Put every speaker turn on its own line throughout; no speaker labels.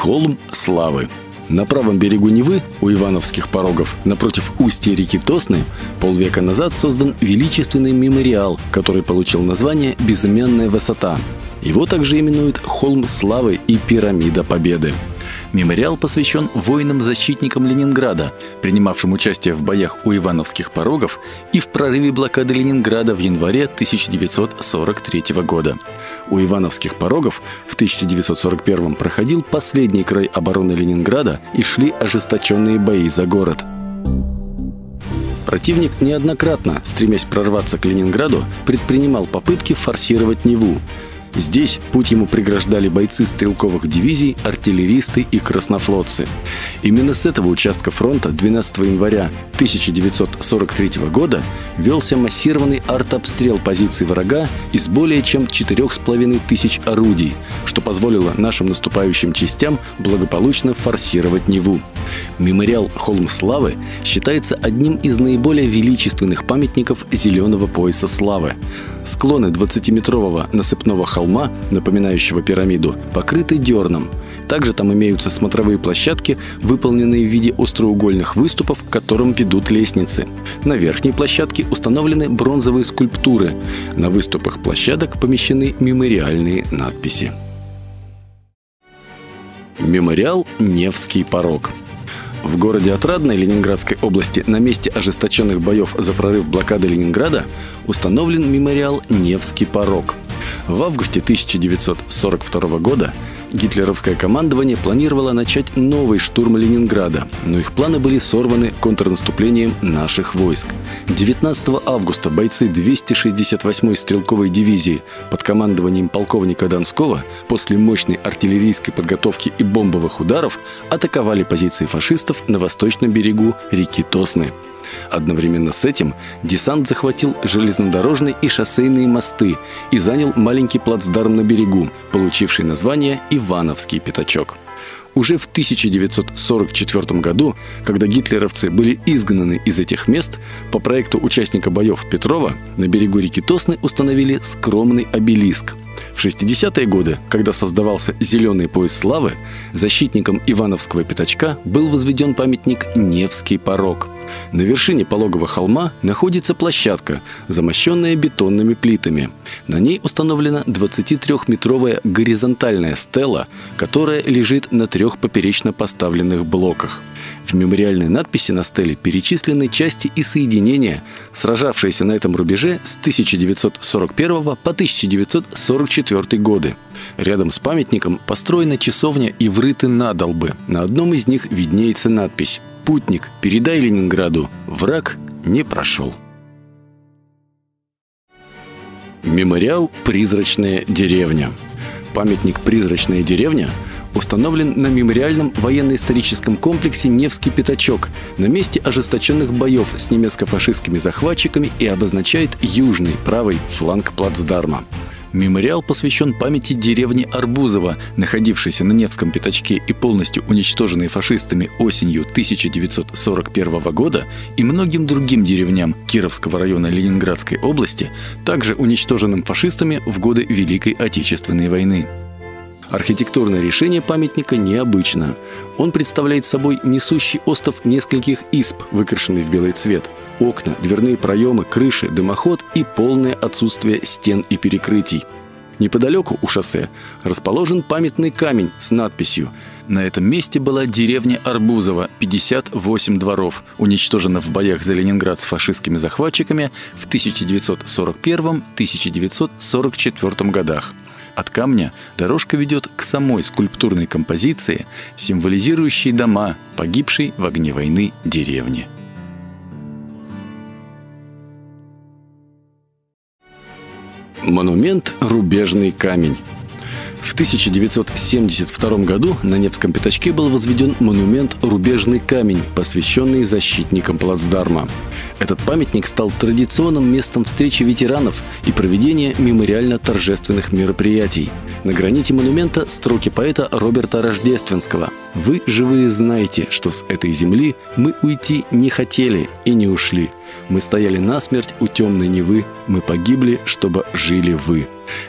Холм славы. На правом берегу Невы, у Ивановских порогов, напротив устья реки Тосны, полвека назад создан величественный мемориал, который получил название «Безымянная высота». Его также именуют «Холм славы» и «Пирамида победы». Мемориал посвящен воинам-защитникам Ленинграда, принимавшим участие в боях у Ивановских порогов и в прорыве блокады Ленинграда в январе 1943 года. У Ивановских порогов в 1941 проходил последний край обороны Ленинграда и шли ожесточенные бои за город. Противник неоднократно, стремясь прорваться к Ленинграду, предпринимал попытки форсировать Неву, Здесь путь ему преграждали бойцы стрелковых дивизий, артиллеристы и краснофлотцы. Именно с этого участка фронта 12 января 1943 года велся массированный артобстрел позиций врага из более чем 4,5 тысяч орудий, что позволило нашим наступающим частям благополучно форсировать Неву. Мемориал «Холм славы» считается одним из наиболее величественных памятников зеленого пояса славы. Склоны 20-метрового насыпного холма, напоминающего пирамиду, покрыты дерном. Также там имеются смотровые площадки, выполненные в виде остроугольных выступов, к которым ведут лестницы. На верхней площадке установлены бронзовые скульптуры. На выступах площадок помещены мемориальные надписи. Мемориал «Невский порог». В городе Отрадной Ленинградской области на месте ожесточенных боев за прорыв блокады Ленинграда установлен мемориал «Невский порог». В августе 1942 года гитлеровское командование планировало начать новый штурм Ленинграда, но их планы были сорваны контрнаступлением наших войск. 19 августа бойцы 268-й стрелковой дивизии под командованием полковника Донского после мощной артиллерийской подготовки и бомбовых ударов атаковали позиции фашистов на восточном берегу реки Тосны. Одновременно с этим десант захватил железнодорожные и шоссейные мосты и занял маленький плацдарм на берегу, получивший название Ивановский пятачок. Уже в 1944 году, когда гитлеровцы были изгнаны из этих мест, по проекту участника боев Петрова на берегу реки Тосны установили скромный обелиск – в 60-е годы, когда создавался «Зеленый пояс славы», защитником Ивановского пятачка был возведен памятник «Невский порог». На вершине пологого холма находится площадка, замощенная бетонными плитами. На ней установлена 23-метровая горизонтальная стела, которая лежит на трех поперечно поставленных блоках. В мемориальной надписи на стеле перечислены части и соединения, сражавшиеся на этом рубеже с 1941 по 1944 годы. Рядом с памятником построена часовня и врыты надолбы. На одном из них виднеется надпись «Путник, передай Ленинграду, враг не прошел». Мемориал «Призрачная деревня». Памятник «Призрачная деревня» установлен на мемориальном военно-историческом комплексе «Невский пятачок» на месте ожесточенных боев с немецко-фашистскими захватчиками и обозначает южный правый фланг плацдарма. Мемориал посвящен памяти деревни Арбузово, находившейся на Невском пятачке и полностью уничтоженной фашистами осенью 1941 года, и многим другим деревням Кировского района Ленинградской области, также уничтоженным фашистами в годы Великой Отечественной войны. Архитектурное решение памятника необычно. Он представляет собой несущий остов нескольких исп, выкрашенный в белый цвет. Окна, дверные проемы, крыши, дымоход и полное отсутствие стен и перекрытий. Неподалеку у шоссе расположен памятный камень с надписью «На этом месте была деревня Арбузова, 58 дворов, уничтожена в боях за Ленинград с фашистскими захватчиками в 1941-1944 годах». От камня дорожка ведет к самой скульптурной композиции, символизирующей дома погибшей в огне войны деревни. Монумент «Рубежный камень». В 1972 году на Невском пятачке был возведен монумент «Рубежный камень», посвященный защитникам плацдарма. Этот памятник стал традиционным местом встречи ветеранов и проведения мемориально-торжественных мероприятий. На граните монумента строки поэта Роберта Рождественского «Вы, живые, знаете, что с этой земли мы уйти не хотели и не ушли. Мы стояли насмерть у темной Невы, мы погибли, чтобы жили вы.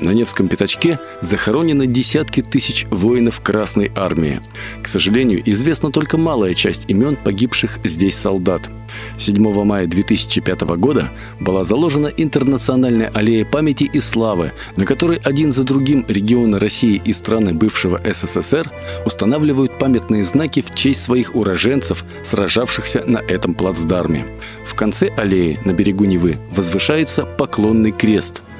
На Невском пятачке захоронены десятки тысяч воинов Красной Армии. К сожалению, известна только малая часть имен погибших здесь солдат. 7 мая 2005 года была заложена интернациональная аллея памяти и славы, на которой один за другим регионы России и страны бывшего СССР устанавливают памятные знаки в честь своих уроженцев, сражавшихся на этом плацдарме. В конце аллеи на берегу Невы возвышается поклонный крест –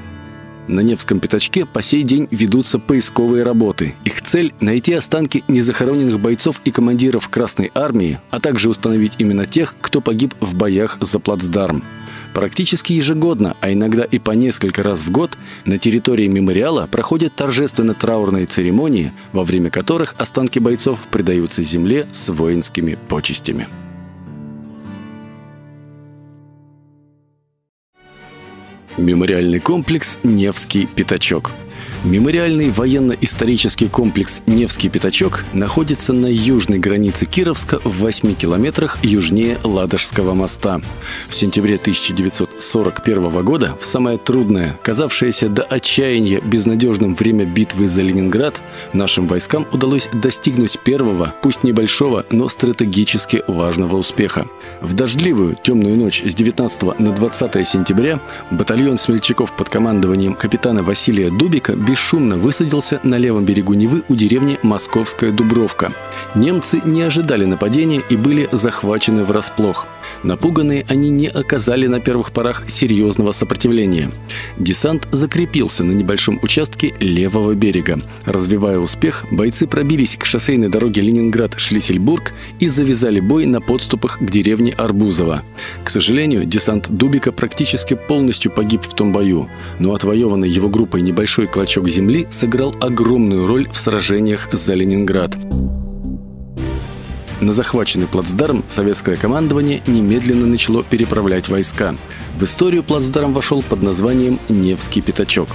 на Невском пятачке по сей день ведутся поисковые работы. Их цель – найти останки незахороненных бойцов и командиров Красной Армии, а также установить именно тех, кто погиб в боях за плацдарм. Практически ежегодно, а иногда и по несколько раз в год, на территории мемориала проходят торжественно-траурные церемонии, во время которых останки бойцов предаются земле с воинскими почестями. Мемориальный комплекс «Невский пятачок». Мемориальный военно-исторический комплекс «Невский пятачок» находится на южной границе Кировска в 8 километрах южнее Ладожского моста. В сентябре 1941 года, в самое трудное, казавшееся до отчаяния безнадежным время битвы за Ленинград, нашим войскам удалось достигнуть первого, пусть небольшого, но стратегически важного успеха. В дождливую темную ночь с 19 на 20 сентября батальон смельчаков под командованием капитана Василия Дубика бесшумно высадился на левом берегу Невы у деревни Московская Дубровка. Немцы не ожидали нападения и были захвачены врасплох. Напуганные они не оказали на первых порах серьезного сопротивления. Десант закрепился на небольшом участке левого берега. Развивая успех, бойцы пробились к шоссейной дороге Ленинград-Шлиссельбург и завязали бой на подступах к деревне Арбузово. К сожалению, десант Дубика практически полностью погиб в том бою, но отвоеванный его группой небольшой клочок земли сыграл огромную роль в сражениях за Ленинград. На захваченный плацдарм советское командование немедленно начало переправлять войска. В историю плацдарм вошел под названием «Невский пятачок».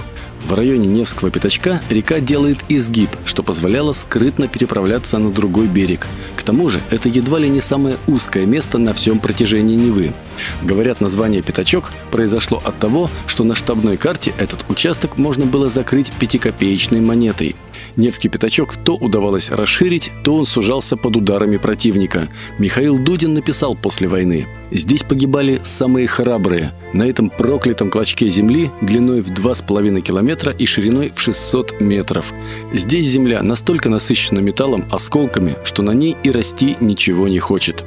В районе Невского пятачка река делает изгиб, что позволяло скрытно переправляться на другой берег. К тому же это едва ли не самое узкое место на всем протяжении Невы. Говорят, название «пятачок» произошло от того, что на штабной карте этот участок можно было закрыть пятикопеечной монетой – Невский пятачок то удавалось расширить, то он сужался под ударами противника. Михаил Дудин написал после войны. Здесь погибали самые храбрые. На этом проклятом клочке земли длиной в 2,5 километра и шириной в 600 метров. Здесь земля настолько насыщена металлом, осколками, что на ней и расти ничего не хочет.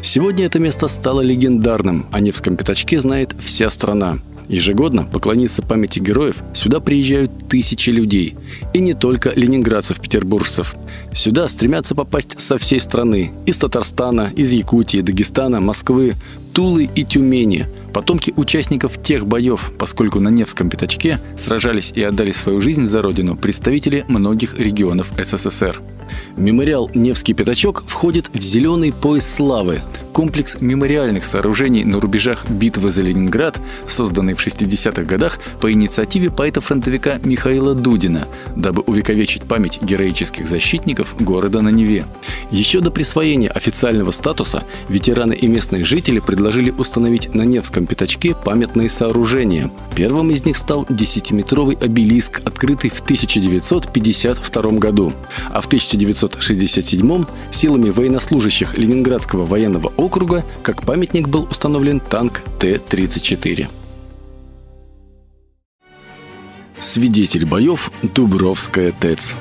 Сегодня это место стало легендарным, о Невском пятачке знает вся страна. Ежегодно поклониться памяти героев сюда приезжают тысячи людей. И не только ленинградцев-петербуржцев. Сюда стремятся попасть со всей страны. Из Татарстана, из Якутии, Дагестана, Москвы, Тулы и Тюмени. Потомки участников тех боев, поскольку на Невском пятачке сражались и отдали свою жизнь за родину представители многих регионов СССР. Мемориал «Невский пятачок» входит в зеленый пояс славы, комплекс мемориальных сооружений на рубежах битвы за Ленинград, созданный в 60-х годах по инициативе поэта-фронтовика Михаила Дудина, дабы увековечить память героических защитников города на Неве. Еще до присвоения официального статуса ветераны и местные жители предложили установить на Невском пятачке памятные сооружения. Первым из них стал 10-метровый обелиск, открытый в 1952 году, а в 1967 силами военнослужащих Ленинградского военного округа как памятник был установлен танк Т-34. Свидетель боев Дубровская ТЭЦ.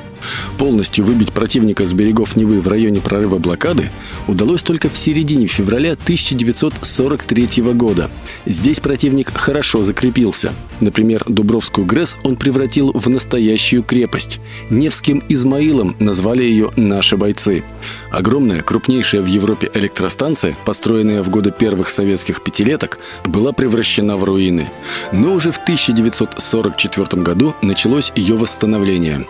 Полностью выбить противника с берегов Невы в районе прорыва блокады удалось только в середине февраля 1943 года. Здесь противник хорошо закрепился. Например, Дубровскую ГРЭС он превратил в настоящую крепость. Невским Измаилом назвали ее «наши бойцы». Огромная, крупнейшая в Европе электростанция, построенная в годы первых советских пятилеток, была превращена в руины. Но уже в 1944 году началось ее восстановление.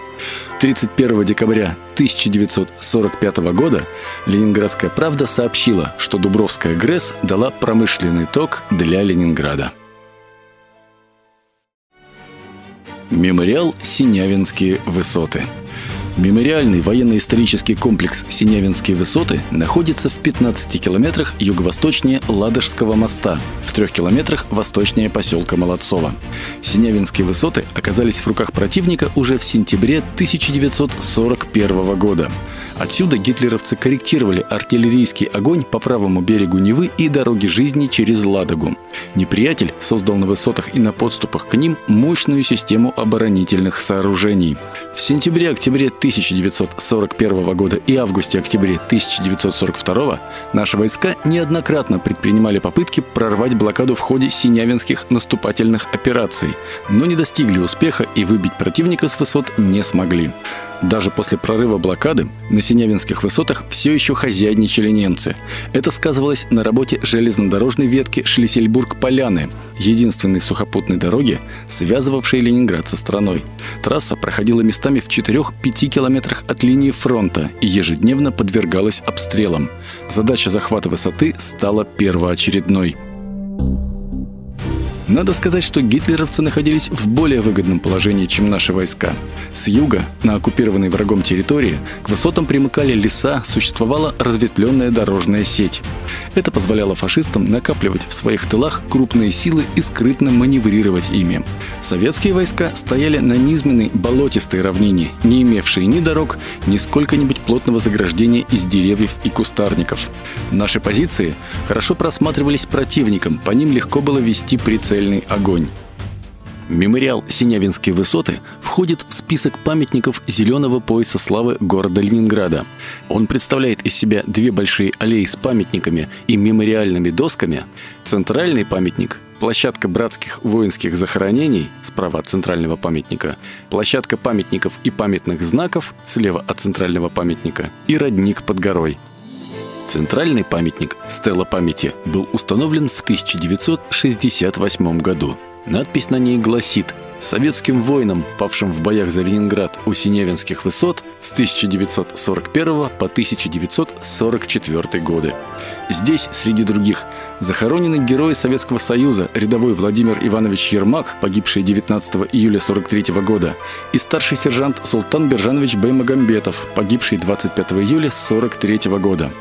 31 декабря 1945 года Ленинградская правда сообщила, что Дубровская ГРЭС дала промышленный ток для Ленинграда. Мемориал «Синявинские высоты». Мемориальный военно-исторический комплекс Синявинские высоты находится в 15 километрах юго-восточнее Ладожского моста, в 3 километрах восточнее поселка Молодцово. Синявинские высоты оказались в руках противника уже в сентябре 1941 года. Отсюда гитлеровцы корректировали артиллерийский огонь по правому берегу Невы и дороги жизни через Ладогу. Неприятель создал на высотах и на подступах к ним мощную систему оборонительных сооружений. В сентябре-октябре 1941 года и августе-октябре 1942 наши войска неоднократно предпринимали попытки прорвать блокаду в ходе синявинских наступательных операций, но не достигли успеха и выбить противника с высот не смогли. Даже после прорыва блокады на Синявинских высотах все еще хозяйничали немцы. Это сказывалось на работе железнодорожной ветки Шлиссельбург-Поляны, единственной сухопутной дороги, связывавшей Ленинград со страной. Трасса проходила местами в 4-5 километрах от линии фронта и ежедневно подвергалась обстрелам. Задача захвата высоты стала первоочередной – надо сказать, что гитлеровцы находились в более выгодном положении, чем наши войска. С юга, на оккупированной врагом территории, к высотам примыкали леса, существовала разветвленная дорожная сеть. Это позволяло фашистам накапливать в своих тылах крупные силы и скрытно маневрировать ими. Советские войска стояли на низменной болотистой равнине, не имевшей ни дорог, ни сколько-нибудь плотного заграждения из деревьев и кустарников. Наши позиции хорошо просматривались противником, по ним легко было вести прицел прицельный огонь. Мемориал «Синявинские высоты» входит в список памятников зеленого пояса славы города Ленинграда. Он представляет из себя две большие аллеи с памятниками и мемориальными досками. Центральный памятник площадка братских воинских захоронений справа от центрального памятника, площадка памятников и памятных знаков слева от центрального памятника и родник под горой – Центральный памятник «Стелла памяти» был установлен в 1968 году. Надпись на ней гласит «Советским воинам, павшим в боях за Ленинград у Синявинских высот с 1941 по 1944 годы». Здесь, среди других, захоронены герои Советского Союза, рядовой Владимир Иванович Ермак, погибший 19 июля 43 года, и старший сержант Султан Бержанович Баймагамбетов, погибший 25 июля 43 года.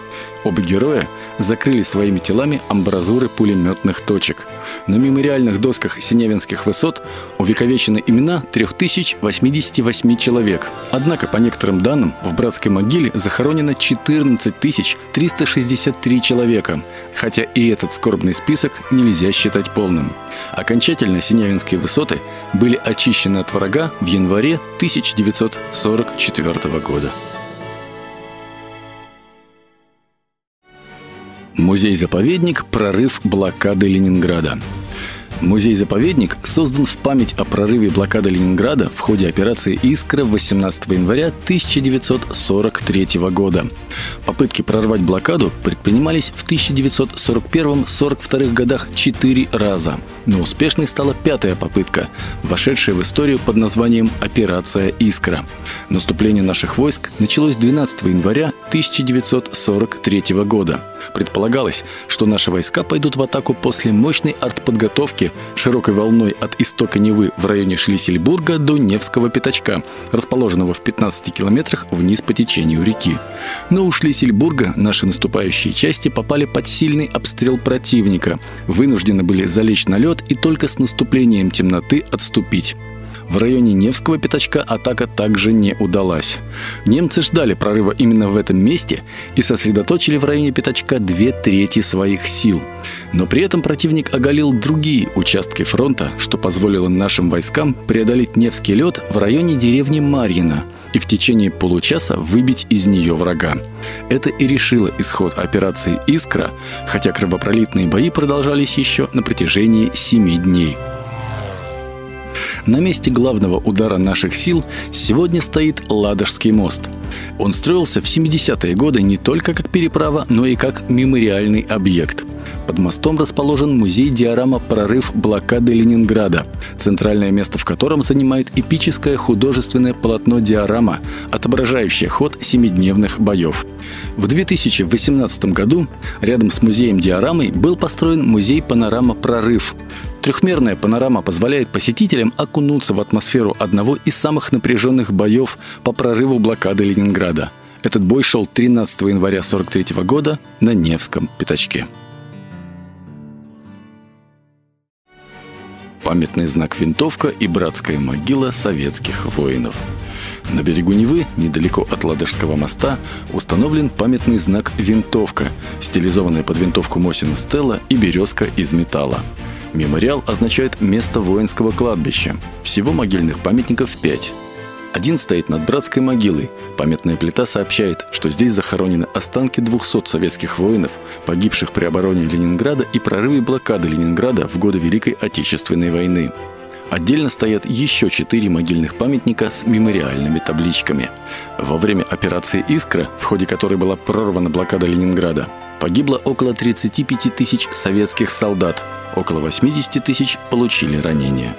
Оба героя закрыли своими телами амбразуры пулеметных точек. На мемориальных досках Синявинских высот увековечены имена 3088 человек. Однако, по некоторым данным, в братской могиле захоронено 14 363 человека, хотя и этот скорбный список нельзя считать полным. Окончательно Синявинские высоты были очищены от врага в январе 1944 года. Музей-заповедник «Прорыв блокады Ленинграда». Музей-заповедник создан в память о прорыве блокады Ленинграда в ходе операции «Искра» 18 января 1943 года. Попытки прорвать блокаду предпринимались в 1941-42 годах четыре раза, но успешной стала пятая попытка, вошедшая в историю под названием «Операция Искра». Наступление наших войск началось 12 января 1943 года. Предполагалось, что наши войска пойдут в атаку после мощной артподготовки широкой волной от истока Невы в районе Шлиссельбурга до Невского пятачка, расположенного в 15 километрах вниз по течению реки. Но у Шлиссельбурга наши наступающие части попали под сильный обстрел противника, вынуждены были залечь на лед и только с наступлением темноты отступить. В районе Невского пятачка атака также не удалась. Немцы ждали прорыва именно в этом месте и сосредоточили в районе пятачка две трети своих сил. Но при этом противник оголил другие участки фронта, что позволило нашим войскам преодолеть Невский лед в районе деревни Марьино и в течение получаса выбить из нее врага. Это и решило исход операции «Искра», хотя кровопролитные бои продолжались еще на протяжении семи дней. На месте главного удара наших сил сегодня стоит Ладожский мост. Он строился в 70-е годы не только как переправа, но и как мемориальный объект. Под мостом расположен музей диорама «Прорыв блокады Ленинграда», центральное место в котором занимает эпическое художественное полотно диорама, отображающее ход семидневных боев. В 2018 году рядом с музеем диорамой был построен музей «Панорама Прорыв», Трехмерная панорама позволяет посетителям окунуться в атмосферу одного из самых напряженных боев по прорыву блокады Ленинграда. Этот бой шел 13 января 1943 года на Невском пятачке. Памятный знак «Винтовка» и братская могила советских воинов. На берегу Невы, недалеко от Ладожского моста, установлен памятный знак «Винтовка», стилизованная под винтовку Мосина Стелла и березка из металла. Мемориал означает «место воинского кладбища». Всего могильных памятников пять. Один стоит над братской могилой. Памятная плита сообщает, что здесь захоронены останки 200 советских воинов, погибших при обороне Ленинграда и прорыве блокады Ленинграда в годы Великой Отечественной войны. Отдельно стоят еще четыре могильных памятника с мемориальными табличками. Во время операции «Искра», в ходе которой была прорвана блокада Ленинграда, погибло около 35 тысяч советских солдат, около 80 тысяч получили ранения.